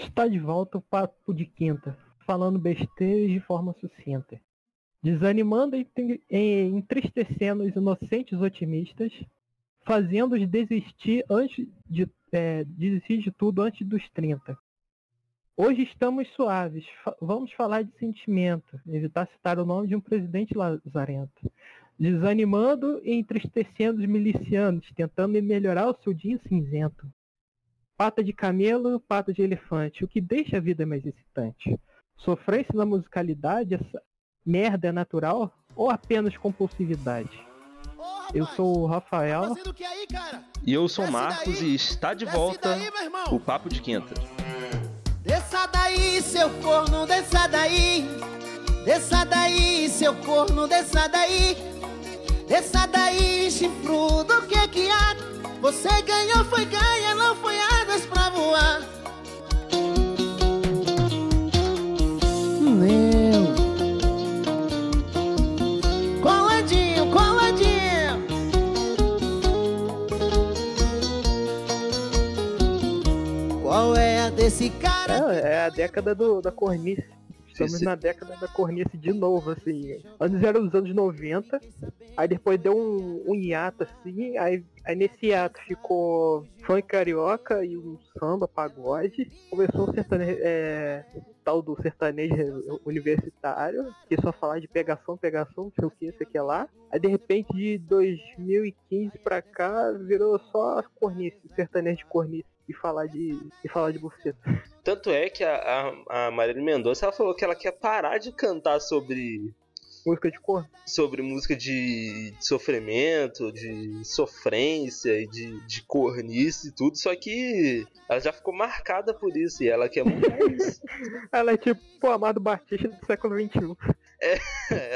Está de volta o Papo de Quinta, falando besteiras de forma sucinta. Desanimando e entristecendo os inocentes otimistas, fazendo-os desistir antes de, é, desistir de tudo antes dos 30. Hoje estamos suaves, vamos falar de sentimento, evitar citar o nome de um presidente lazarento. Desanimando e entristecendo os milicianos, tentando melhorar o seu dia cinzento. Pata de camelo, pata de elefante. O que deixa a vida mais excitante? Sofrência na musicalidade, essa merda é natural ou apenas compulsividade? eu sou o Rafael. Aí, e eu sou o Marcos daí. e está de volta daí, o Papo de Quinta. Desça daí, seu corno, desça daí. Desça daí, seu corno, desça daí. Desça daí, chifrudo, o que que há? Você ganhou, foi ganha, não foi asas pra voar. Meu. Coladinho, coladinho. Qual é a desse cara? É, é a década do, da cornice. Estamos Esse... na década da cornice de novo, assim. Antes eram os anos 90, aí depois deu um, um hiato, assim, aí, aí nesse hiato ficou funk carioca e um samba, pagode. Começou o sertanejo, é, tal do sertanejo universitário, que só falar de pegação, pegação, não sei o que, isso aqui é lá. Aí de repente de 2015 pra cá virou só cornice, sertanejo de cornice e falar de, e falar de buceta. Tanto é que a, a, a Marília Mendonça ela falou que ela quer parar de cantar sobre. Música de cor? Sobre música de, de sofrimento, de sofrência e de, de cornice e tudo, só que ela já ficou marcada por isso e ela quer mudar isso. ela é tipo o Amado Batista do século XXI. É,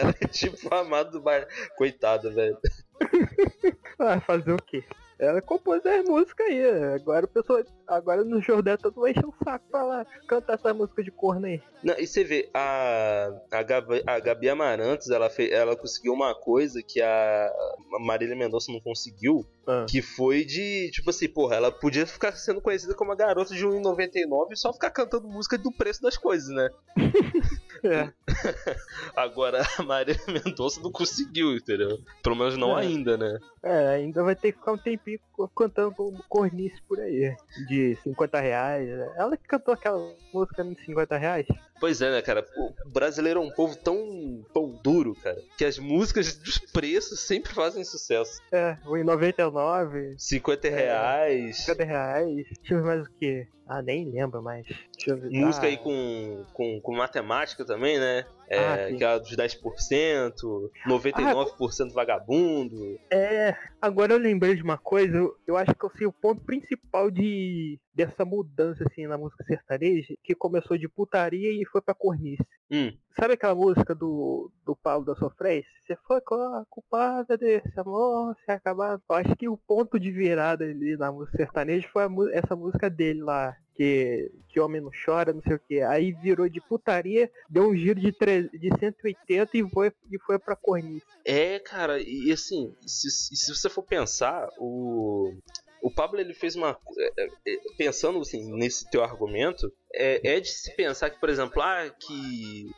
ela é tipo o Amado do Bar... Coitada, velho. ah, fazer o quê? Ela compôs as músicas aí. Agora o pessoal. Agora no Jordão todo mundo enche um saco pra lá cantar essa música de corno aí. Não, e você vê, a, a, Gabi, a Gabi Amarantos, ela, fez, ela conseguiu uma coisa que a Marília Mendonça não conseguiu. Ah. Que foi de, tipo assim, porra, ela podia ficar sendo conhecida como a garota de 1,99 e só ficar cantando música do preço das coisas, né? é. Agora a Marília Mendonça não conseguiu, entendeu? Pelo menos não é. ainda, né? É, ainda vai ter que ficar um tempinho cantando cornice por aí. De 50 reais. Ela que cantou aquela música de 50 reais. Pois é, né, cara? O brasileiro é um povo tão pão duro, cara, que as músicas dos preços sempre fazem sucesso. É, o em 99. 50 reais. 50 reais. Deixa eu ver mais o que. Ah, nem lembro mais. Música ah. aí com, com, com matemática também, né? É, ah, que é dos 10%, 99% ah, vagabundo. É, agora eu lembrei de uma coisa, eu, eu acho que eu sei o ponto principal de dessa mudança assim na música sertaneja, que começou de putaria e foi pra cornice. Hum. Sabe aquela música do, do Paulo da Sofrência? Você foi culpada desse amor, se acabar. Eu acho que o ponto de virada ali na música sertaneja foi essa música dele lá, que, que homem não chora, não sei o que. Aí virou de putaria, deu um giro de, tre... de 180 e foi, e foi pra cornice. É, cara, e assim, se, se você for pensar, o. O Pablo ele fez uma. É, é, pensando assim, nesse teu argumento, é, é, de se pensar que, por exemplo, ah, que.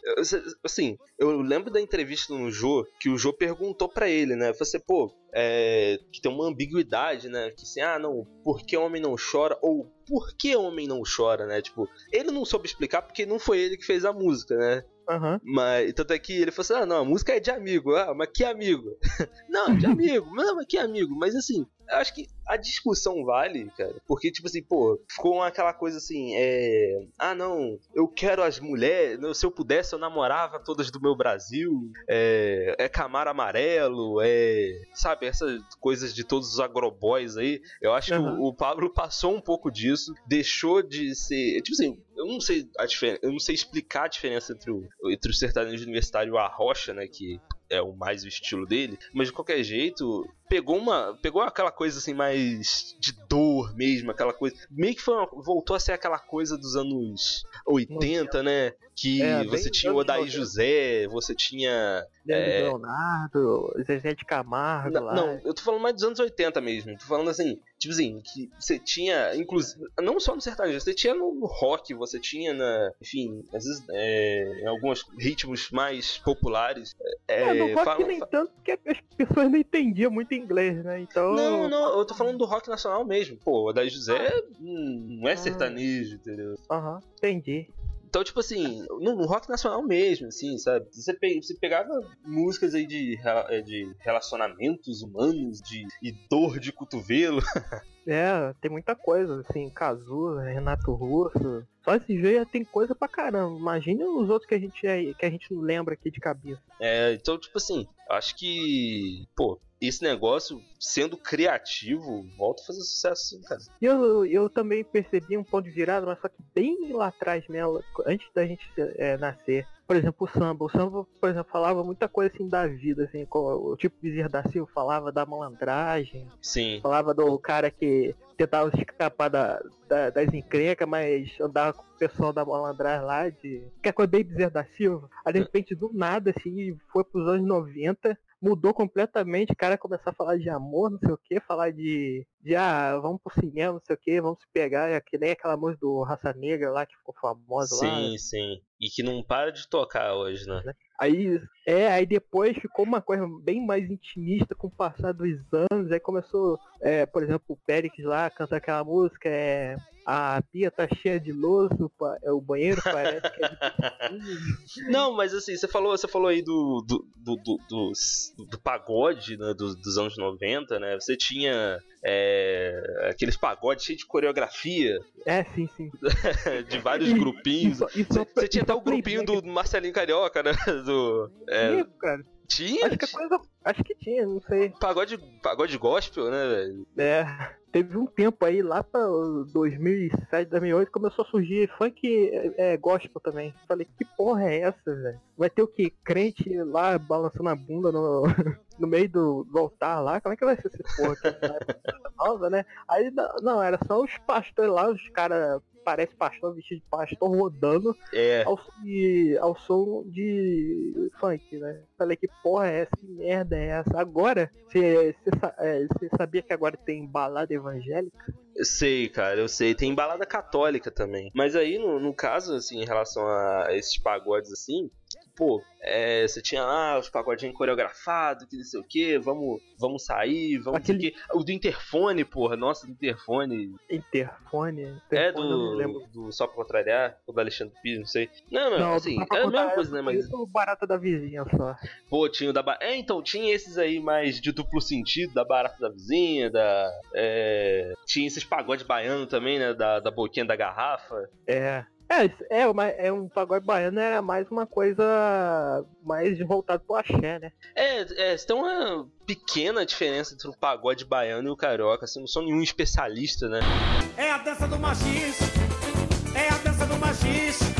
Assim, eu lembro da entrevista no Jô, que o Jô perguntou para ele, né? Você, pô, é, que tem uma ambiguidade, né? Que assim, ah, não, por que homem não chora? Ou por que homem não chora, né? Tipo, ele não soube explicar porque não foi ele que fez a música, né? Uhum. Mas, tanto é que ele falou assim: ah, não, a música é de amigo. Ah, mas que amigo? não, de amigo. não, mas que amigo? Mas assim, eu acho que a discussão vale, cara. Porque, tipo assim, pô, ficou aquela coisa assim, é. Ah, não, eu quero as mulheres. Se eu pudesse, eu namorava todas do meu Brasil. É, é Camaro Amarelo, é. Sabe, essas coisas de todos os agroboys aí. Eu acho uhum. que o, o Pablo passou um pouco disso, deixou de ser. Tipo assim, eu não sei a diferença, eu não sei explicar a diferença entre o, entre o sertanejo universitário e a rocha, né, que é o mais o estilo dele, mas de qualquer jeito, pegou uma, pegou aquela coisa assim mais de dor mesmo, aquela coisa, meio que foi uma, voltou a ser aquela coisa dos anos 80, né? Que é, você tinha o Odaí José, você tinha é... Leonardo, Zezé de Camargo não, lá. Não, eu tô falando mais dos anos 80 mesmo. Tô falando assim, Tipo assim, que você tinha, inclusive, não só no sertanejo, você tinha no rock, você tinha na, enfim, às vezes é, em alguns ritmos mais populares. É, é no rock nem tanto que as pessoas não entendiam muito inglês, né? Então. Não, não, eu tô falando do rock nacional mesmo. Pô, o da José hum, não é ah. sertanejo, entendeu? Aham, uhum, entendi. Então, tipo assim, no, no, rock nacional mesmo, assim, sabe? Você, pe você pegava músicas aí de, é, de relacionamentos humanos, de e dor de cotovelo. é, tem muita coisa, assim, Cazu, Renato Russo. Só esse já tem coisa pra caramba. Imagina os outros que a gente, é, que a gente não lembra aqui de cabeça. É, então, tipo assim, acho que, pô, esse negócio, sendo criativo, volta a fazer sucesso sim, cara. Eu, eu também percebi um ponto de virada, mas só que bem lá atrás mesmo, antes da gente é, nascer. Por exemplo, o samba. O samba, por exemplo, falava muita coisa assim da vida, assim, o tipo Bezerra da Silva falava da malandragem. Sim. Falava do cara que tentava escapar da, da, das encrencas, mas andava com o pessoal da malandragem lá, de. Que é coisa bem Bezerra da Silva. Aí de repente, do nada, assim, foi pros anos 90 mudou completamente, o cara começar a falar de amor, não sei o que, falar de, de ah, vamos pro cinema, não sei o que, vamos se pegar, é que nem aquela música do Raça Negra lá que ficou famosa sim, lá. Sim, sim. E que não para de tocar hoje, né? Aí, é, aí depois ficou uma coisa bem mais intimista com o passar dos anos, aí começou, é, por exemplo, o Périx lá canta aquela música, é a pia tá cheia de louço, é, o banheiro parece que é de... Não, mas assim, você falou, você falou aí do, do, do, do, do, do pagode né, dos, dos anos 90, né? Você tinha é, aqueles pagodes cheios de coreografia. É, sim, sim. de vários grupinhos. Você tinha até o grupinho do Marcelinho Carioca, né? Do, é, cara. Tinha? Acho que, coisa, acho que tinha, não sei. Pagode, pagode gospel, né, velho? É. Teve um tempo aí, lá pra 2007, 2008, começou a surgir funk é, é, gospel também. Falei, que porra é essa, velho? Vai ter o que? Crente lá balançando a bunda no, no meio do, do altar lá? Como é que vai ser esse porra? nova, né? Aí, não, era só os pastores lá, os caras parece pastor vestido de pastor rodando é. ao, de, ao som de funk, né? Falei que porra é essa? Que merda é essa? Agora, você é, sabia que agora tem balada evangélica? Eu sei, cara, eu sei. Tem balada católica também. Mas aí, no, no caso, assim, em relação a esses pagodes, assim, pô, é, você tinha lá os pagodinhos coreografados, que não sei o que, vamos, vamos sair, vamos Aquele... O do interfone, porra, nossa, do interfone. Interfone? interfone é, do, do Só Pra Contrariar, ou do Alexandre Pires, não sei. Não, não, não assim, é a mesma coisa, né, mas... O barata da vizinha só. Pô, tinha o da... É, então, tinha esses aí mais de duplo sentido, da barata da vizinha, da... É... Tinha esses pagodes baianos também, né, da, da boquinha da garrafa. É. É, é, uma, é um pagode baiano era mais uma coisa mais voltado pro axé, né? É, é, tem uma pequena diferença entre o pagode baiano e o carioca, assim, não sou nenhum especialista, né? É a dança do machis, é a dança do machis.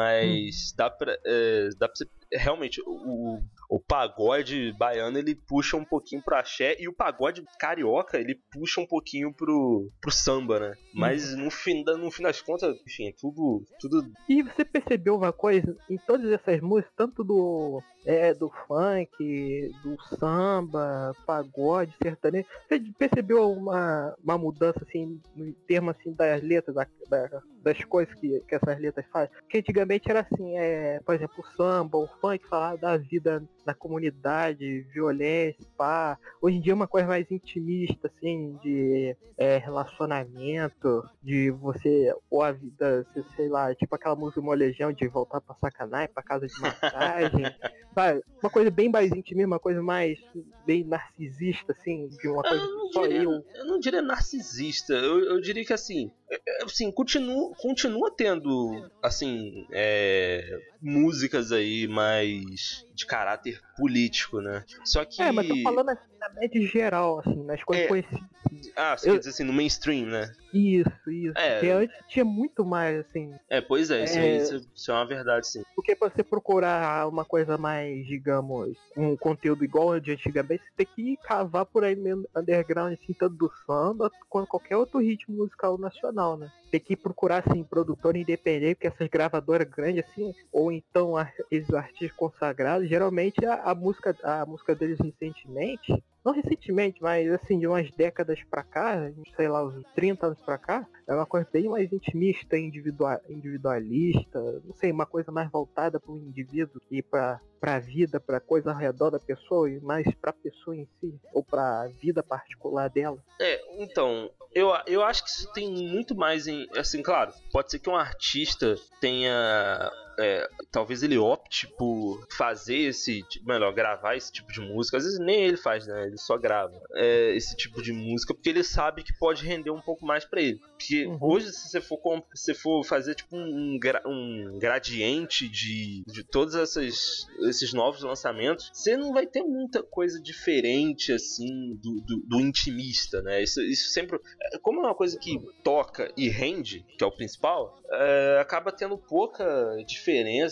Mas dá pra, é, dá pra você. Realmente, o, o pagode baiano ele puxa um pouquinho pro axé e o pagode carioca ele puxa um pouquinho pro, pro samba, né? Mas uhum. no, fim, no fim das contas, enfim, é tudo, tudo. E você percebeu uma coisa? Em todas essas músicas, tanto do, é, do funk, do samba, pagode, sertanejo, você percebeu uma, uma mudança assim, no termo assim, das letras, da, da, das coisas que, que essas letras fazem? Porque antigamente era assim, é, por exemplo, o samba, o funk falava da vida na comunidade, violência, pá. Hoje em dia é uma coisa mais intimista, assim, de é, relacionamento, de você, ou a vida, sei lá, tipo aquela música Molejão de voltar pra sacanagem, pra casa de massagem. sabe? Uma coisa bem mais íntima, uma coisa mais bem narcisista, assim, de uma coisa eu que só diria, eu. Eu não diria narcisista, eu, eu diria que assim, é, é, assim, continua, continua tendo, assim, é, músicas aí mais de caráter político, né? Só que. É, mas tô falando na média geral, assim, nas coisas É. conhecidas. Ah, você Eu- quer dizer assim, no mainstream, né? Isso, isso. É. Porque antes tinha muito mais, assim. É, pois é, isso, É. isso- isso é uma verdade, sim. Porque pra você procurar uma coisa mais, digamos, um conteúdo igual ao de antigamente, você tem que cavar por aí mesmo underground, assim, tanto do samba quanto qualquer outro ritmo musical nacional, né? Tem que procurar, assim, produtor independente, porque essas gravadoras grandes, assim, ou então esses artistas consagrados, geralmente a, a música, a música deles recentemente, não recentemente, mas assim, de umas décadas pra cá, sei lá, uns 30 anos pra cá, é uma coisa bem mais intimista, individua- individualista, não sei, uma coisa mais voltada para o indivíduo e para para a vida, para coisa ao redor da pessoa e mais para a pessoa em si, ou para a vida particular dela. É, então, eu, eu acho que isso tem muito mais em. Assim, claro, pode ser que um artista tenha. É, talvez ele opte por fazer esse. Melhor, gravar esse tipo de música. Às vezes nem ele faz, né? Ele só grava é, esse tipo de música porque ele sabe que pode render um pouco mais pra ele. Porque Uhum. hoje, se você for, se for fazer tipo um, gra- um gradiente de, de todos essas, esses novos lançamentos, você não vai ter muita coisa diferente assim do, do, do intimista, né? Isso, isso sempre. é, Como é uma coisa que toca e rende, que é o principal, é, acaba tendo pouca diferença,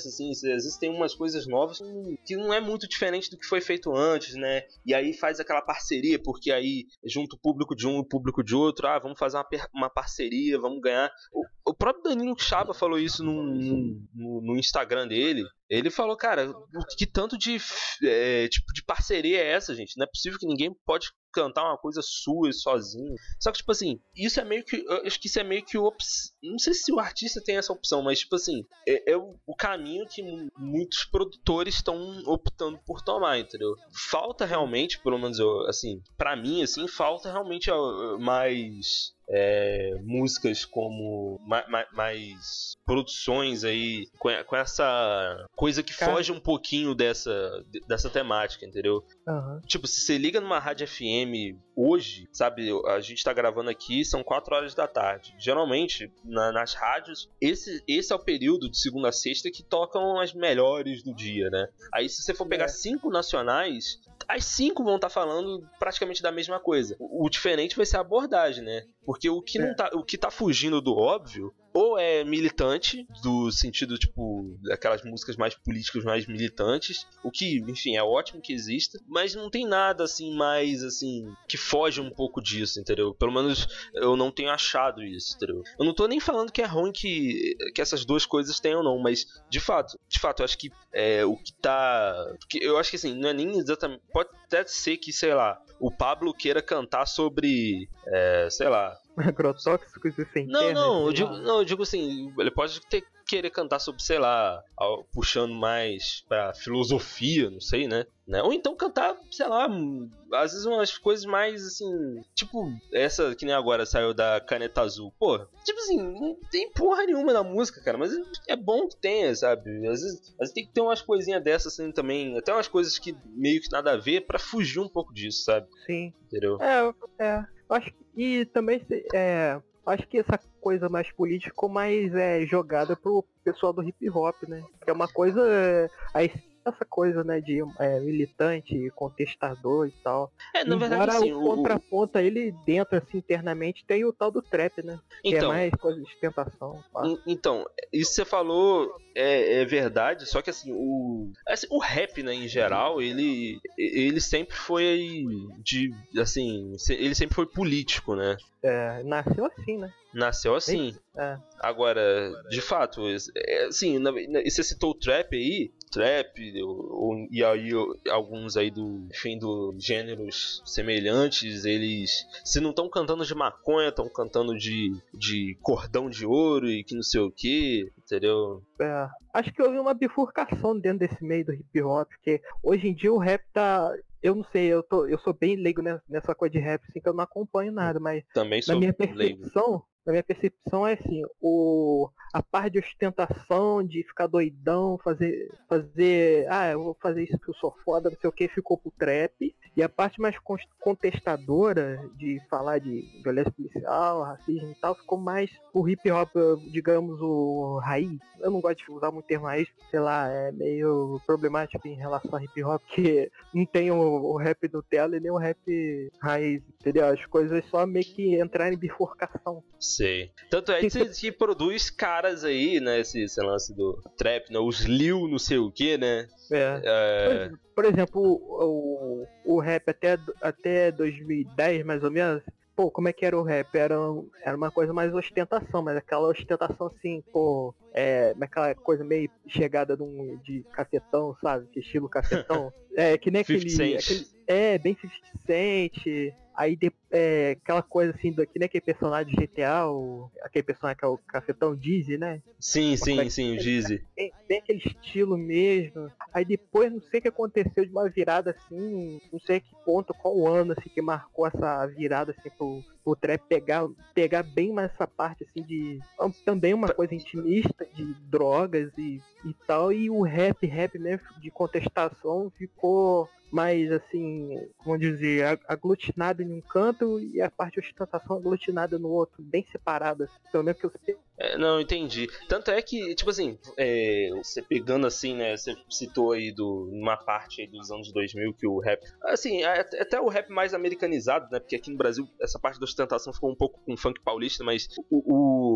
assim. Às vezes tem umas coisas novas que- não é muito diferente do que foi feito antes, né? E aí faz aquela parceria, porque aí junta o público de um e o público de outro, ah, vamos fazer uma, uma parceria, vamos ganhar. O, o próprio Danilo Chaba falou isso no, no, no Instagram dele. Ele falou, cara, que tanto de é, tipo de parceria é essa, gente? Não é possível que ninguém pode cantar uma coisa sua sozinho. Só que, tipo assim, isso é meio que. Eu acho que isso é meio que ops... Não sei se o artista tem essa opção, mas, tipo assim, é, é o, o caminho que mu- muitos produtores estão optando por tomar, entendeu? Falta realmente, pelo menos eu, assim, pra mim, assim, falta realmente mais. É, músicas como ma- ma- mais produções aí com, com essa coisa que Cara. foge um pouquinho dessa, dessa temática, entendeu? Aham. Tipo, se você liga numa rádio FM hoje, sabe, a gente tá gravando aqui, são 4 horas da tarde. Geralmente, na- nas rádios, esse, esse é o período de segunda a sexta que tocam as melhores do dia, né? Aí se você for pegar É. cinco nacionais, as cinco vão estar falando praticamente da mesma coisa. O, o diferente vai ser a abordagem, né? Porque o que, É. não tá, o que tá fugindo do óbvio ou é militante, do sentido, tipo, daquelas músicas mais políticas, mais militantes, o que, enfim, é ótimo que exista, mas não tem nada, assim, mais, assim, que foge um pouco disso, entendeu? Pelo menos eu não tenho achado isso, entendeu? Eu não tô nem falando que é ruim que, que essas duas coisas tenham, não, mas, de fato, de fato, eu acho que é, o que tá... eu acho que, assim, não é nem exatamente... Pode até ser que, sei lá, o Pablo queira cantar sobre, é, sei lá, Agrotóxicos e sem não, terra, não, eu digo, não, eu digo assim, ele pode ter, querer cantar sobre, sei lá, puxando mais pra filosofia, não sei, né? né? Ou então cantar, sei lá, às vezes umas coisas mais assim, tipo essa que nem agora saiu da Caneta Azul. Pô, tipo assim, não tem porra nenhuma na música, cara, mas é bom que tenha, sabe? Às vezes, às vezes tem que ter umas coisinhas dessas assim também, até umas coisas que meio que nada a ver pra fugir um pouco disso, sabe? Sim. Entendeu? É, é. Acho que, e também é, acho que essa coisa mais política mais é, jogada pro pessoal do hip hop, né? Que é uma coisa. é, essa coisa, né, de é, militante, contestador e tal. É, na verdade, Embora assim, o o- contraponto ele dentro, assim, internamente, tem o tal do trap, né? que é então, mais coisa de. En- Então, isso você falou é, é verdade, só que assim, o, assim, o rap, né, em geral, ele, ele sempre foi de, assim, ele sempre foi político, né? É, nasceu assim, né? Nasceu assim. É. Agora, de fato, é, assim, você citou o trap aí, trap, o- o- e aí alguns aí do, enfim, dos gêneros semelhantes, eles, se não estão cantando de maconha, estão cantando de, de cordão de ouro e que não sei o que, entendeu? É, acho que houve uma bifurcação dentro desse meio do hip hop, porque hoje em dia o rap tá. Eu não sei, eu, tô, eu sou bem leigo nessa, coisa de rap, assim, que eu não acompanho nada, mas Também na sou minha leigo. Na minha percepção é assim, o, a parte de ostentação, de ficar doidão, fazer. fazer. Ah, eu vou fazer isso que eu sou foda, não sei o que, ficou pro trap. E a parte mais contestadora de falar de violência policial, racismo e tal, ficou mais o hip hop, digamos, o raiz. Eu não gosto de usar muito termo raiz, sei lá, é meio problemático em relação a hip hop, que não tem o, o rap Nutella e nem o rap raiz, entendeu? As coisas só meio que entrarem em bifurcação. Sei. Tanto é que você produz caras aí, né? Esse, esse lance do trap, né? Os Lil, não sei o que, né? É. é... Por, exemplo, o, o rap até, até 2010, mais ou menos, pô, como é que era o rap? Era, era uma coisa mais ostentação, mas aquela ostentação assim, pô, é, aquela coisa meio chegada de, um, de cafetão, sabe? Que estilo cafetão. É, que nem aquele, aquele. É, bem 50 Cent. Aí de, é, aquela coisa assim, do, que nem aquele personagem de GTA, o, aquele personagem que é o cafetão Dizzy, né? Sim, sim, sim, o Dizzy. Bem, bem, aquele estilo mesmo. Aí depois, não sei o que aconteceu de uma virada assim, não sei que ponto, qual ano assim que marcou essa virada assim pro, pro trap pegar, pegar bem mais essa parte assim de. Também uma coisa intimista de drogas e, e tal. E o rap, rap mesmo de contestação ficou mais assim, como dizer, aglutinado em um canto e a parte de ostentação aglutinada no outro, bem separadas. Pelo menos que eu sei. É, não, entendi. Tanto é que, tipo assim, é, você pegando assim, né, você citou aí do, uma parte dos anos 2000 que o rap, assim, até o rap mais americanizado, né, porque aqui no Brasil essa parte da ostentação ficou um pouco com funk paulista, mas o, o,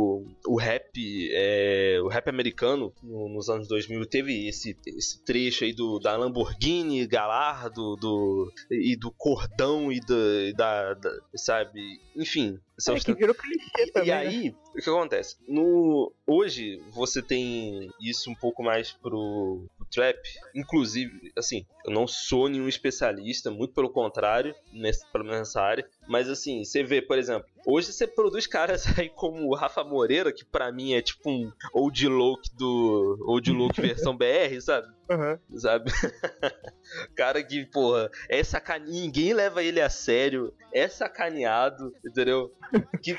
o rap, é, o rap americano no, nos anos 2000 teve esse, esse trecho aí do, da Lamborghini Galardo do, e do cordão e da, da, da sabe, enfim, é, que virou clichê também, e aí, né? o que acontece? No, hoje, você tem isso um pouco mais pro, pro, trap. Inclusive, assim, eu não sou nenhum especialista, muito pelo contrário, nesse, pelo menos nessa área. Mas assim, você vê, por exemplo, hoje você produz caras aí como o Rafa Moreira, que para mim é tipo um old look do. Old look versão BR, sabe? Uhum. Sabe? cara que, porra, é sacane... ninguém leva ele a sério, é sacaneado, entendeu? que,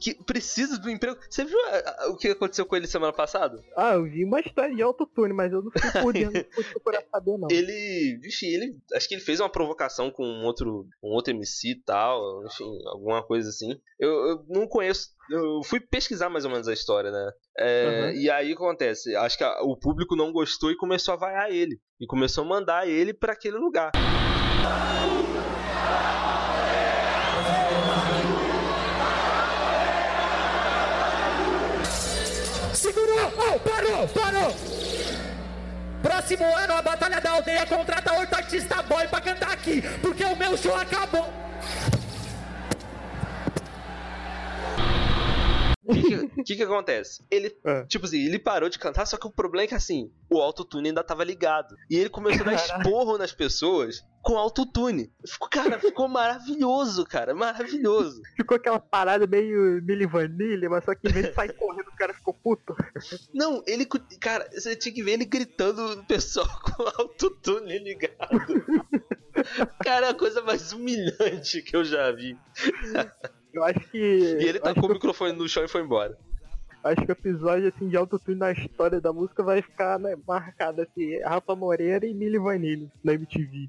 que precisa do emprego. Você viu a, a, o que aconteceu com ele semana passada? Ah, eu vi uma história de autotune, mas eu não não fui procurar saber, não. Ele, vixe, ele. Acho que ele fez uma provocação com um outro, um outro MC e tal, enfim, alguma coisa assim. Eu, eu não conheço eu fui pesquisar mais ou menos a história, né? É, uhum. E aí acontece? Acho que a, o público não gostou e começou a vaiar ele. E começou a mandar ele para aquele lugar. Segurou! Oh, parou! Parou! Próximo ano a Batalha da Aldeia contrata outro artista boy pra cantar aqui, porque o meu show acabou. O que, que, que, acontece? Ele, é. tipo assim, ele parou de cantar, só que o problema é que assim, o autotune ainda tava ligado. E ele começou a dar esporro nas pessoas com autotune. Ficou, cara, ficou maravilhoso, cara, maravilhoso. Ficou aquela parada meio Milli Vanilha, mas só que em vez de sair correndo, o cara ficou puto. Não, ele, cara, você tinha que ver ele gritando no pessoal com autotune ligado. cara, é a coisa mais humilhante que eu já vi. Eu acho que. E ele tacou o microfone no chão e foi embora. Acho que o episódio assim, de autotune na história da música vai ficar né, marcado assim, Rafa Moreira e Milli Vanilli na MTV.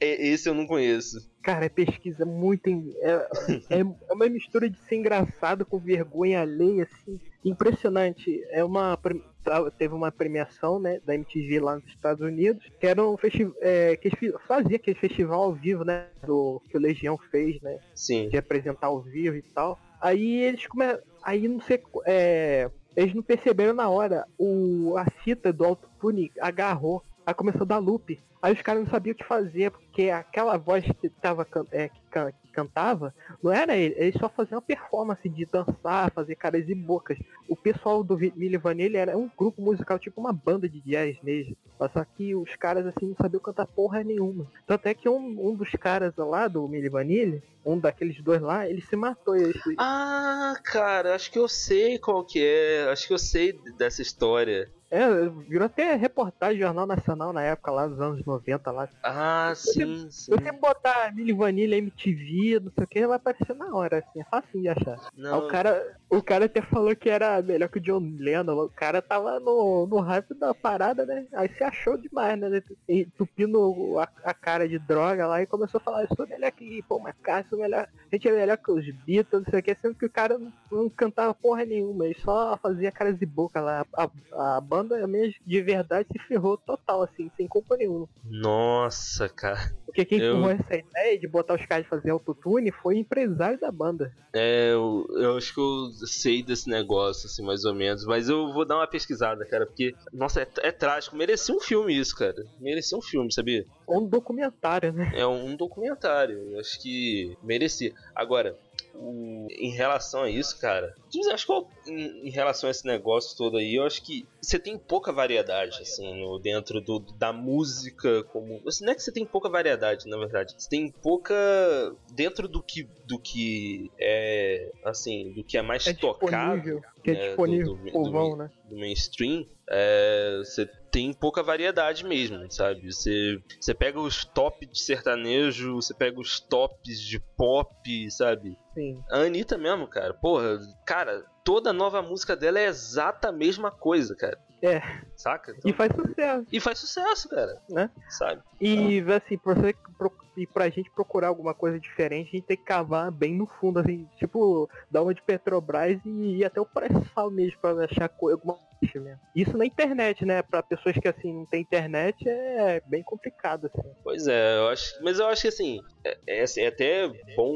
Esse eu não conheço. Cara, é pesquisa muito. É, é, é, uma mistura de ser engraçado com vergonha alheia, assim. Impressionante. É uma. Teve uma premiação, né, da MTV lá nos Estados Unidos, que era um festival. É, que fazia aquele festival ao vivo, né? Do, que o Legião fez, né? Sim. De apresentar ao vivo e tal. Aí eles começam. Aí não sei. É, eles não perceberam na hora. O, a fita do autotune agarrou. Aí começou a dar loop. Aí os caras não sabiam o que fazer, porque aquela voz que, tava, é, que cantava, não era ele, eles só faziam performance de dançar, fazer caras e bocas. O pessoal do Milli Vanilli era um grupo musical, tipo uma banda de jazz mesmo. Só que os caras assim não sabiam cantar porra nenhuma. Tanto é que um, um dos caras lá do Milli Vanilli, um daqueles dois lá, ele se matou. Ele... Ah, cara, acho que eu sei qual que é. Acho que eu sei dessa história. É, virou até reportagem Jornal Nacional na época lá, dos anos 90 lá. Ah, sim, Se sim. você botar Milli Vanilha, MTV, não sei o que, vai aparecer na hora, assim, é fácil de achar. Não, o cara, o cara até falou que era melhor que o John Lennon, o cara tava no, no hype da parada, né? Aí se achou demais, né? Entupindo a, a cara de droga lá e começou a falar, eu sou melhor que Paul McCartney, sou melhor, a gente é melhor que os Beatles, não sei o que, sendo que o cara não, não cantava porra nenhuma, ele só fazia caras de boca lá. A, a banda mesmo de verdade se ferrou total, assim, sem culpa nenhuma. nossa, cara. Porque quem Eu- empurrou essa ideia de botar os caras fazer autotune foi o empresário da banda. É, eu, eu acho que eu sei desse negócio, assim, mais ou menos. Mas eu vou dar uma pesquisada, cara, porque, nossa, é, é trágico. Merecia um filme isso, cara. Merecia um filme, sabia? Um documentário, né? É um documentário. Eu acho que merecia. Agora, o- em relação a isso, cara, acho que em, em relação a esse negócio todo aí, eu acho que você tem pouca variedade, assim, no, dentro do, da música como. Assim, não é que você tem pouca variedade, na verdade. Você tem pouca. Dentro do que, do que é. Assim, do que é mais É tocado. Que é, disponível do- do- pro povão, né? do mainstream, é, você tem pouca variedade mesmo, sabe? Você, você pega os top de sertanejo, você pega os tops de pop, sabe? Sim. A Anitta mesmo, cara, porra, cara, toda nova música dela é exata a mesma coisa, cara. É. Saca? Então- E faz sucesso, e faz sucesso, cara, né? sabe? E assim, pra você e pra gente procurar alguma coisa diferente, a gente tem que cavar bem no fundo, assim, tipo, dar uma de Petrobras e ir até o pré-sal mesmo pra achar co- alguma coisa mesmo. Isso na internet, né? Pra pessoas que assim não tem internet é bem complicado, assim. Pois é, eu acho, mas eu acho que assim é, é, assim, é até bom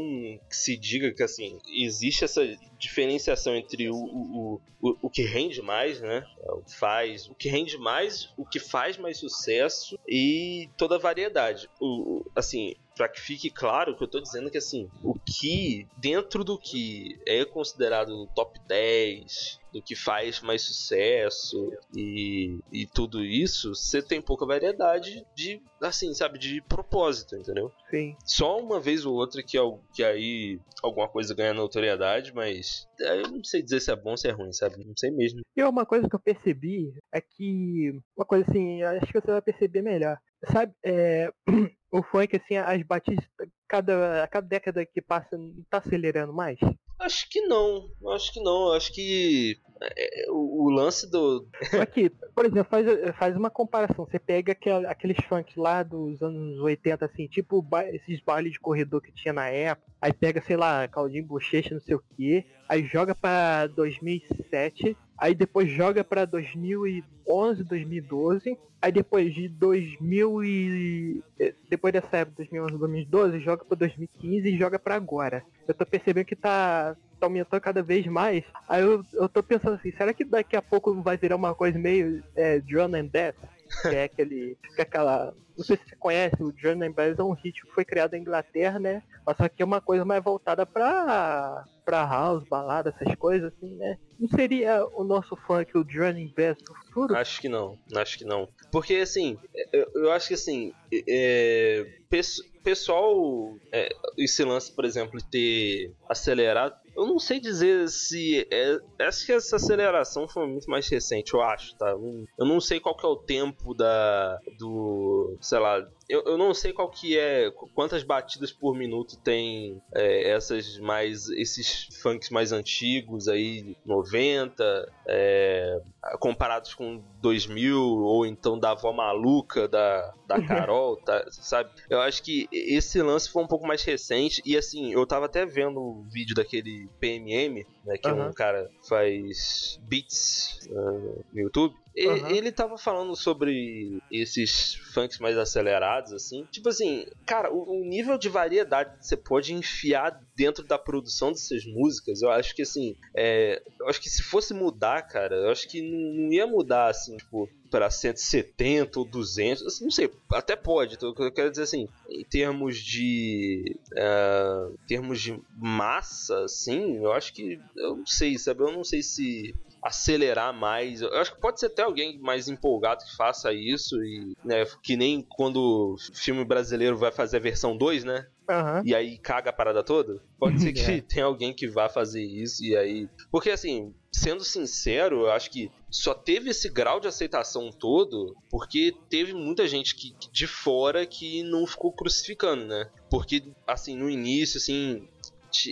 que se diga que assim existe essa diferenciação entre o, o, o, o que rende mais, né? É, O que faz, o que rende mais, o que faz mais sucesso e toda a variedade. O, assim, para que fique claro que eu tô dizendo que assim, o que dentro do que é considerado no top 10, do que faz mais sucesso e, e tudo isso, você tem pouca variedade de, assim, sabe, de propósito, entendeu? Sim. Só uma vez ou outra que, que aí alguma coisa ganha notoriedade, mas é, eu não sei dizer se é bom ou se é ruim, sabe? Não sei mesmo. E uma coisa que eu percebi é que. Uma coisa assim, acho que você vai perceber melhor. Sabe, é, o funk, assim, as batidas, cada, a cada década que passa, não tá acelerando mais? Acho que não, acho que não, acho que é, o, o lance do. Aqui, por exemplo, faz, faz uma comparação. Você pega aquel- aqueles funks lá dos anos 80, assim, tipo ba- esses bailes de corredor que tinha na época. Aí pega, sei lá, Caldinho Bochecha, não sei o que. Aí joga pra 2007. Aí depois joga pra 2011, 2012. Aí depois de 2000 e... eh, Depois dessa época, 2011, 2012, joga pra 2015 e joga pra agora. Eu tô percebendo que tá tá aumentando cada vez mais. Aí eu, eu tô pensando assim, será que daqui a pouco vai virar uma coisa meio é, Drone and Death? Que é aquele. Que é aquela. Não sei se você conhece, o and Death é um ritmo que foi criado na Inglaterra, né? Mas só que é uma coisa mais voltada pra. pra house, balada, essas coisas, assim, né? Não seria o nosso funk, o and Death do futuro? Acho que não, acho que não. Porque assim, eu, eu acho que assim, é, pesso- pessoal, é, esse lance, por exemplo, de ter acelerado, não sei dizer se. É, acho que essa aceleração foi muito mais recente, eu acho, tá? Eu não- Eu não sei qual que é o tempo da. do. Sei lá. Eu, eu não sei qual que é. qu- quantas batidas por minuto tem é, essas mais. esses funks mais antigos aí, 90, é, comparados com 2000 ou então da avó maluca da, da Carol, tá, sabe? Eu acho que esse lance foi um pouco mais recente e assim, eu tava até vendo o vídeo daquele PMM, né, que é um cara que faz beats uh, no YouTube. E-. Ele tava falando sobre esses funks mais acelerados, assim. Tipo assim, cara, o, o nível de variedade que você pode enfiar dentro da produção dessas músicas, eu acho que assim, é, eu acho que se fosse mudar, cara, eu acho que não, ia mudar assim, tipo, para 170 ou 200, assim, não sei, até pode. então, Eu quero dizer assim, em termos de, é, em termos de massa, assim, eu acho que eu não sei, sabe? Eu não sei se acelerar mais. Eu acho que pode ser até alguém mais empolgado que faça isso e, né, que nem quando o filme brasileiro vai fazer a versão 2, né? Aham. e aí caga a parada toda? Pode ser que É. tenha alguém que vá fazer isso e aí. Porque assim, sendo sincero, eu acho que só teve esse grau de aceitação todo porque teve muita gente que, que de fora que não ficou crucificando, né? Porque, assim, no início, assim.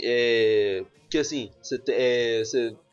É, que assim, cê te- é,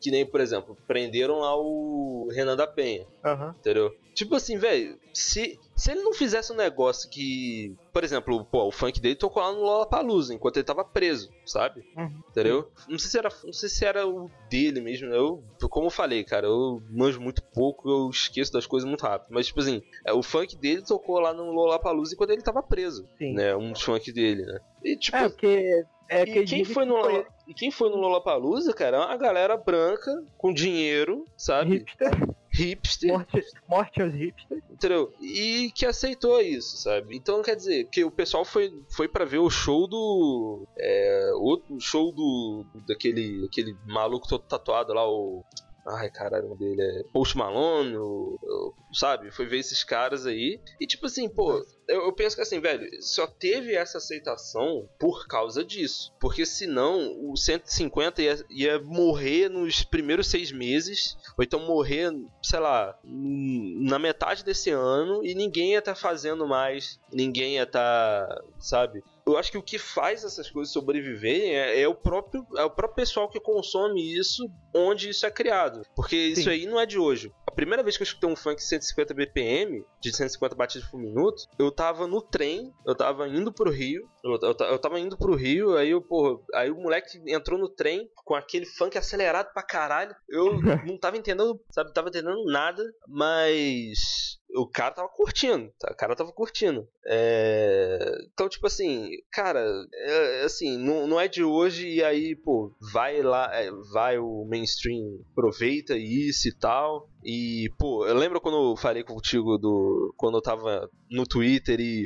que nem, por exemplo, prenderam lá o Renan da Penha. Aham. Entendeu? Tipo assim, velho, se, se ele não fizesse um negócio que. Por exemplo, pô, o funk dele tocou lá no Lollapalooza enquanto ele tava preso, sabe? Uhum. Entendeu? Não sei se era, não sei se era o dele mesmo. Eu, como eu falei, cara, eu manjo muito pouco, eu esqueço das coisas muito rápido. Mas, tipo assim, é, o funk dele tocou lá no Lollapalooza enquanto ele tava preso. Sim. Né? Um dos funk dele, né? E, tipo, É, porque. É que e quem foi no foi e quem foi no Lollapalooza, cara, é uma galera branca com dinheiro, sabe? hipster, Hipster. morte, morte aos hipsters. Entendeu? E que aceitou isso, sabe? Então quer dizer que o pessoal foi, foi para ver o show do. É, outro show do. daquele aquele maluco todo tatuado lá, o. Ai, caralho, o nome dele é Post Malone, o- o- sabe? Foi ver esses caras aí. E tipo assim, pô, eu, eu penso que assim, velho, só teve essa aceitação por causa disso. Porque senão o 150 ia, ia morrer nos primeiros seis meses, ou então morrer, sei lá, na metade desse ano e ninguém ia estar fazendo mais, ninguém ia estar, sabe? Eu acho que o que faz essas coisas sobreviverem é, é o próprio é o próprio pessoal que consome isso onde isso é criado. Porque isso Sim. aí não é de hoje. A primeira vez que eu escutei um funk 150 BPM, de 150 batidas por minuto, eu tava no trem, eu tava indo pro Rio, eu, eu, eu tava indo pro Rio, aí eu, porra, aí o moleque entrou no trem com aquele funk acelerado pra caralho. Eu não tava entendendo, sabe, tava entendendo nada, mas o cara tava curtindo, tá? o cara tava curtindo. É, Então, tipo assim, cara, é, assim, não, não é de hoje e aí, pô, vai lá, é, vai o mainstream, aproveita isso e tal. E, pô, eu lembro quando eu falei contigo do. Quando eu tava no Twitter e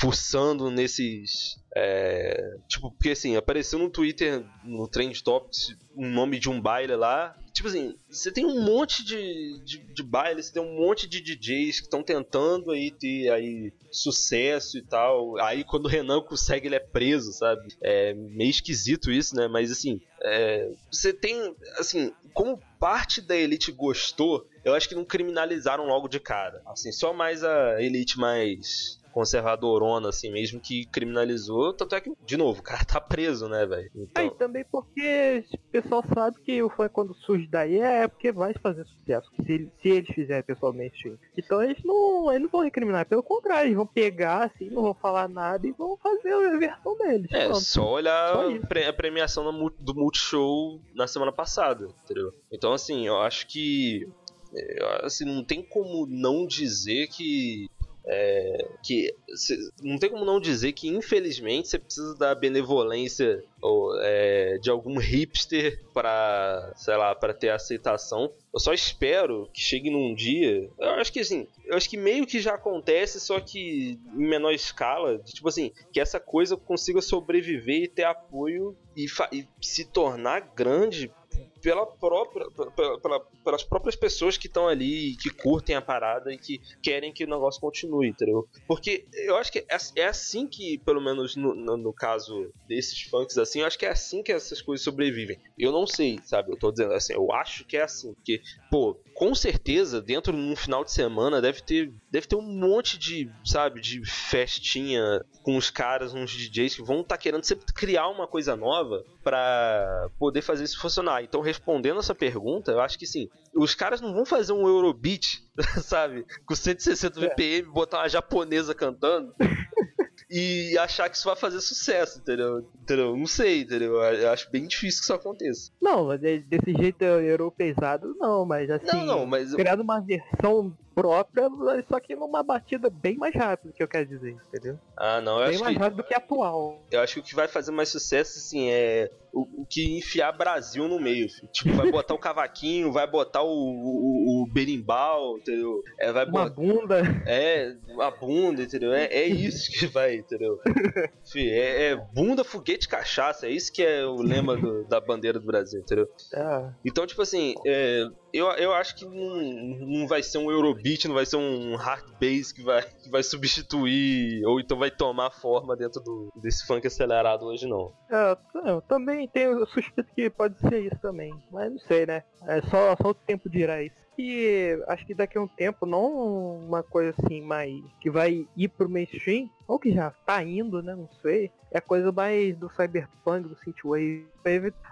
fuçando nesses. É, tipo, porque assim, apareceu no Twitter, no Trend Topics, o nome de um baile lá. Tipo assim, você tem um monte de, de, de baile, você tem um monte de DJs que estão tentando aí ter aí sucesso e tal. Aí quando o Renan consegue, ele é preso, sabe? É meio esquisito isso, né? Mas assim, é, você tem, assim, como parte da elite gostou, eu acho que não criminalizaram logo de cara. Assim, só mais a elite mais conservadorona, assim mesmo, que criminalizou. Tanto é que, de novo, o cara tá preso, né, velho? Aí Então, também porque o pessoal sabe que o funk quando surge daí é porque vai fazer sucesso. Se, se eles fizerem pessoal mainstream. Então eles não, eles não vão recriminar, pelo contrário, eles vão pegar assim, não vão falar nada e vão fazer a versão deles. É, Pronto. só olhar Só pre- a premiação do Multishow na semana passada, entendeu? Então, assim, eu acho que. é, Assim, não tem como não dizer que. É, que cê- não tem como não dizer que infelizmente você precisa da benevolência ou, é, de algum hipster para sei lá para ter aceitação eu só espero que chegue num dia. Eu acho que assim, eu acho que meio que já acontece, só que em menor escala. de, tipo assim, que essa coisa consiga sobreviver e ter apoio e, e se tornar grande pela própria, pela- pela- pelas próprias pessoas que estão ali, que curtem a parada e que querem que o negócio continue, entendeu? Porque eu acho que é, é assim que, pelo menos no, no, no caso desses funks assim, eu acho que é assim que essas coisas sobrevivem. Eu não sei, sabe? Eu tô dizendo assim, eu acho que é assim, porque, pô, com certeza, dentro de um final de semana deve ter, deve ter um monte de, sabe, de festinha com os caras, uns DJs que vão estar querendo sempre criar uma coisa nova pra poder fazer isso funcionar. Então, respondendo essa pergunta, eu acho que sim, os caras não vão fazer um Eurobeat, sabe, com 160 BPM, botar uma japonesa cantando. E achar que isso vai fazer sucesso, entendeu? entendeu? Não sei, entendeu? Eu acho bem difícil que isso aconteça. Não, de- desse jeito europeizado não, mas assim, Não, não, mas criando uma versão própria, só que numa batida bem mais rápida, que eu quero dizer, entendeu? Ah, não, eu bem acho mais que rápido do que atual. Eu acho que o que vai fazer mais sucesso, assim, é o, o que enfiar Brasil no meio. filho. Tipo, vai botar o cavaquinho, vai botar o, o, o berimbau, entendeu? É, vai Uma bunda. É, a bunda, entendeu? É, é isso que vai, entendeu? Fih, é, é bunda, foguete, cachaça. É isso que é o lema do- da bandeira do Brasil, entendeu? Ah, Então, tipo assim, é, eu, eu acho que não, não vai ser um Eurobeat beat não vai ser um hard bass que vai, que vai substituir ou então vai tomar forma dentro do, desse funk acelerado hoje, não. É, eu também tenho suspeito que pode ser isso também, mas não sei, né? É só, só o tempo dirá isso que acho que daqui a um tempo, não uma coisa assim mais que vai ir pro mainstream, ou que já tá indo, né? Não sei. É coisa mais do cyberpunk, do synthwave.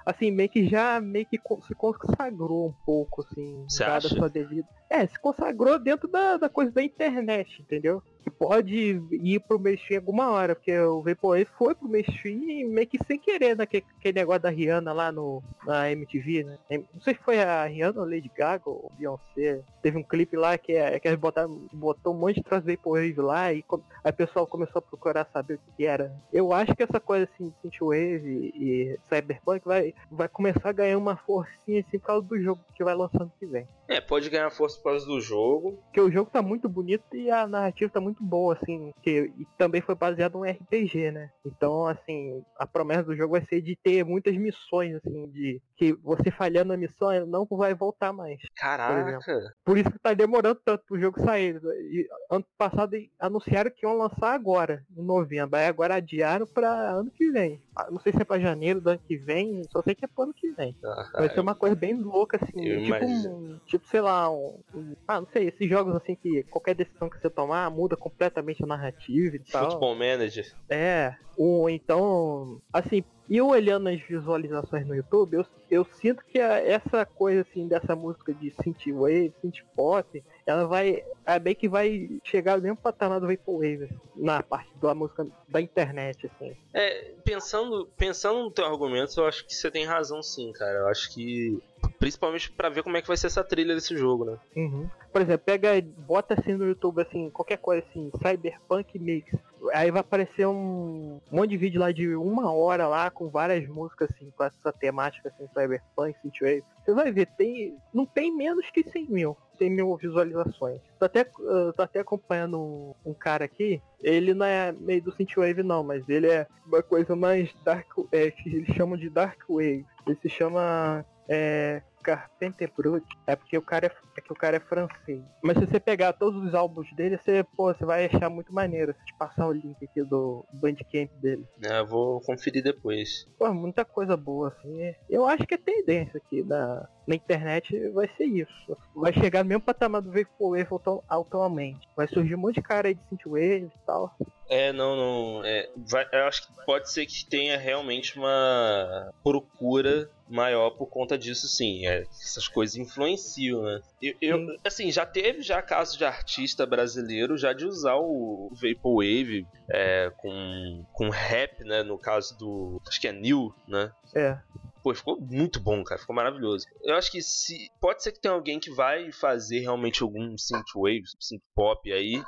Assim, meio que já meio que se consagrou um pouco, assim, Cê dada acha? sua devida. É, se consagrou dentro da, da coisa da internet, entendeu? Que pode ir pro mainstream alguma hora, porque o Vaporwave foi pro mainstream meio que sem querer, naquele aquele negócio da Rihanna lá no, na MTV, né? Não sei se foi a Rihanna ou Lady Gaga ou Beyoncé. Teve um clipe lá que, é, que eles botaram, botou um monte de trans Vaporwave lá e aí o pessoal começou a procurar saber o que era. Eu acho que essa coisa assim de Synthwave e Cyberpunk vai, vai começar a ganhar uma forcinha assim por causa do jogo que vai lançando que vem. É, pode ganhar força por causa do jogo. Porque o jogo tá muito bonito e a narrativa tá muito boa, assim, que e também foi baseado num RPG, né? Então, assim, a promessa do jogo vai ser de ter muitas missões, assim, de que você falhando na missão ele não vai voltar mais. Caraca! Por isso que tá demorando tanto pro jogo sair. E ano passado anunciaram que iam lançar agora, em novembro. Aí agora adiaram pra ano que vem. Ah, Não sei se é pra janeiro do ano que vem, só sei que é pro ano que vem. Ah, Vai ser uma coisa bem louca, assim. Tipo, imagino. um, tipo, sei lá, um, um- Ah, não sei, esses jogos assim que qualquer decisão que você tomar muda completamente a narrativa e tal. Futebol Manager. É. Ou então. Assim, eu olhando as visualizações no YouTube, eu, eu sinto que a- essa coisa assim dessa música de synthwave, synthpop, ela vai. É bem que vai chegar mesmo patamar do Vaporwave, assim, na parte da música da internet, assim. É, pensando, pensando no teu argumento, eu acho que você tem razão sim, cara. Eu acho que. Principalmente pra ver como é que vai ser essa trilha desse jogo, né? Uhum. Por exemplo, pega, bota assim no YouTube, assim, qualquer coisa assim, Cyberpunk Mix. Aí vai aparecer um monte de vídeo lá de uma hora lá, com várias músicas assim, com essa temática assim, Cyberpunk, Synthwave. Você vai ver, tem, não tem menos que 100 mil. 100 mil visualizações. Tô até, uh, tô até acompanhando um, um cara aqui, ele não é meio do Synthwave não, mas ele é uma coisa mais dark, é, que eles chamam de Dark Wave. Ele se chama é, Carpenter Brut. É porque o cara é, é que o cara é francês. Mas se você pegar todos os álbuns dele, você, pô, você vai achar muito maneiro. Se te passar o link aqui do Bandcamp dele. É, eu vou conferir depois. Pô, muita coisa boa, assim. Eu acho que a tendência aqui na, na internet vai ser isso. Vai chegar no mesmo patamar do Vaporwave atualmente. Vai surgir um monte de cara aí de Synthwave e tal. É, não, não. É, vai- eu acho que pode ser que tenha realmente uma procura maior por conta disso, sim. É, essas coisas influenciam, né? Eu, eu- Sim. assim, já teve já casos de artista brasileiro já de usar o Vaporwave é, com, com rap, né? No caso do. Acho que é Neil, né? É. Pô, ficou muito bom, cara. Ficou maravilhoso. Eu acho que se. Pode ser que tenha alguém que vai fazer realmente algum synthwave, synthpop aí.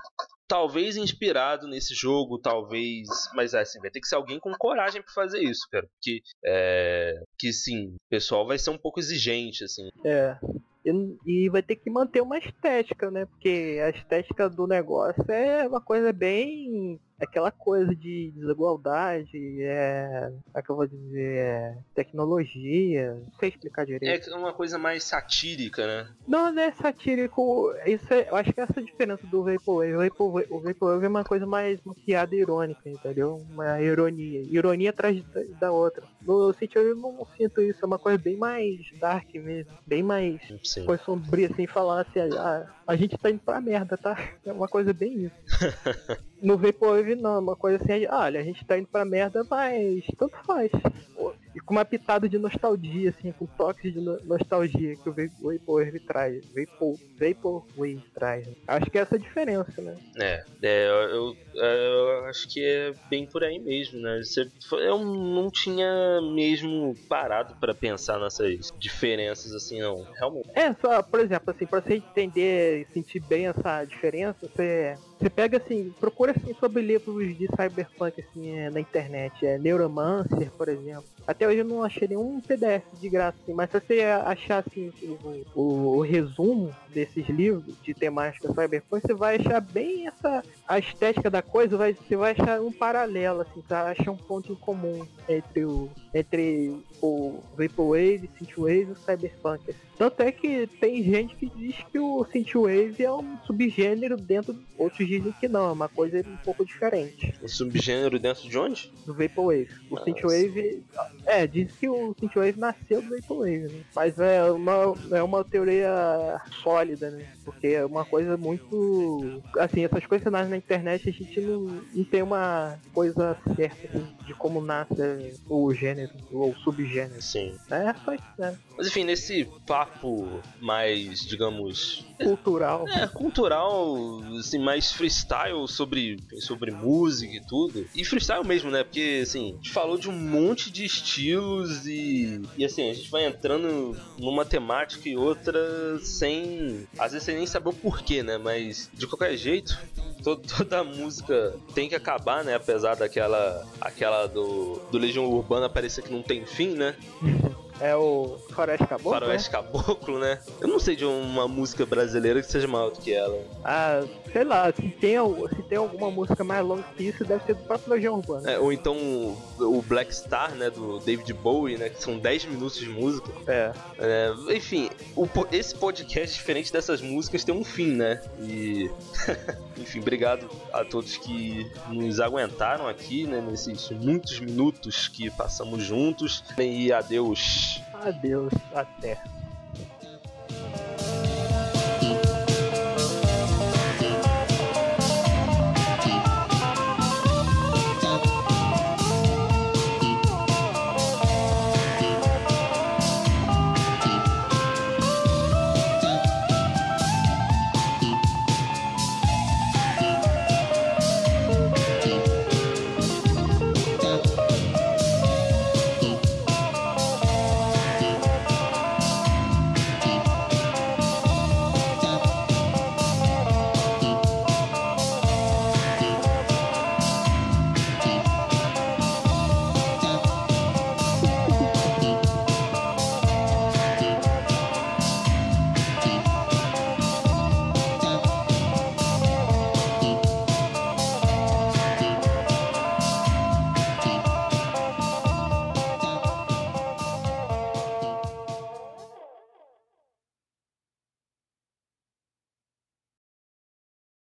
Talvez inspirado nesse jogo, talvez. Mas assim, vai ter que ser alguém com coragem pra fazer isso, cara. Porque. É. Que sim, o pessoal vai ser um pouco exigente, assim. É. E, e vai ter que manter uma estética, né? Porque a estética do negócio é uma coisa bem. Aquela coisa de desigualdade, é. Como é que eu vou dizer? É, tecnologia. Não sei explicar direito. É uma coisa mais satírica, né? Não, não é satírico. Isso é, eu acho que essa é a diferença do Vaporwave. O Vaporwave, o Vaporwave é uma coisa mais uma piada irônica, entendeu? Uma ironia. Ironia atrás da, outra. No Synthwave eu não sinto isso. É uma coisa bem mais dark mesmo. Bem mais Sim. coisa sombria, assim, falar assim, ah, a gente tá indo pra merda, tá? É uma coisa bem isso. no Vaporwave não, uma coisa assim, olha, a gente tá indo pra merda, mas tanto faz. Com uma pitada de nostalgia, assim, com toques de no- nostalgia que o Va- o Vaporwave traz. Vapor, Vaporwave traz. Acho que é essa a diferença, né? É, é, eu, eu- eu acho que é bem por aí mesmo, né? Você- eu não tinha mesmo parado pra pensar nessas diferenças assim, não. Realmente. É, só, por exemplo, assim, pra você entender e sentir bem essa diferença, você, você pega assim, procura assim sobre livros de cyberpunk assim, é, na internet, é Neuromancer, por exemplo. Até hoje eu não achei nenhum PDF de graça, assim, mas se você achar assim, o, o, o resumo desses livros de temática cyberpunk, você vai achar bem essa a estética da coisa, vai, você vai achar um paralelo, assim, tá? achar um ponto em comum entre o entre o Vaporwave, Synthwave e o Cyberpunk. Tanto é que tem gente que diz que o Synthwave é um subgênero dentro, outros dizem que não, é uma coisa um pouco diferente. Um subgênero dentro de onde? Do Vaporwave. O Nossa. Synthwave, é, diz que o Synthwave nasceu do Vaporwave, né? Mas é uma, é uma teoria sólida, né? Porque é uma coisa muito. Assim, essas coisas nascem na internet a gente não, não tem uma coisa certa assim, de como nasce o gênero ou o subgênero. Sim. É só isso, né? Mas enfim, nesse papo mais, digamos, Cultural. é, cultural, assim, mais freestyle sobre, sobre música e tudo. E freestyle mesmo, né? Porque, assim, a gente falou de um monte de estilos e, e assim, a gente vai entrando numa temática e outra sem, às vezes, nem saber o porquê, né? Mas, de qualquer jeito, to- toda a música tem que acabar, né? Apesar daquela aquela do, do Legião Urbana parecer que não tem fim, né? É o Faroeste Caboclo, Faroeste Caboclo, né? Eu não sei de uma música brasileira que seja maior do que ela. né? Ah, sei lá, se tem, se tem alguma música mais longa que isso, deve ser do próprio Legião Urbana. É, ou então o Black Star, né, do David Bowie, né, que são 10 minutos de música. É. É, enfim, o esse podcast, diferente dessas músicas, tem um fim, né? E. enfim, obrigado a todos que nos aguentaram aqui, né, nesses muitos minutos que passamos juntos. E adeus. Adeus, até.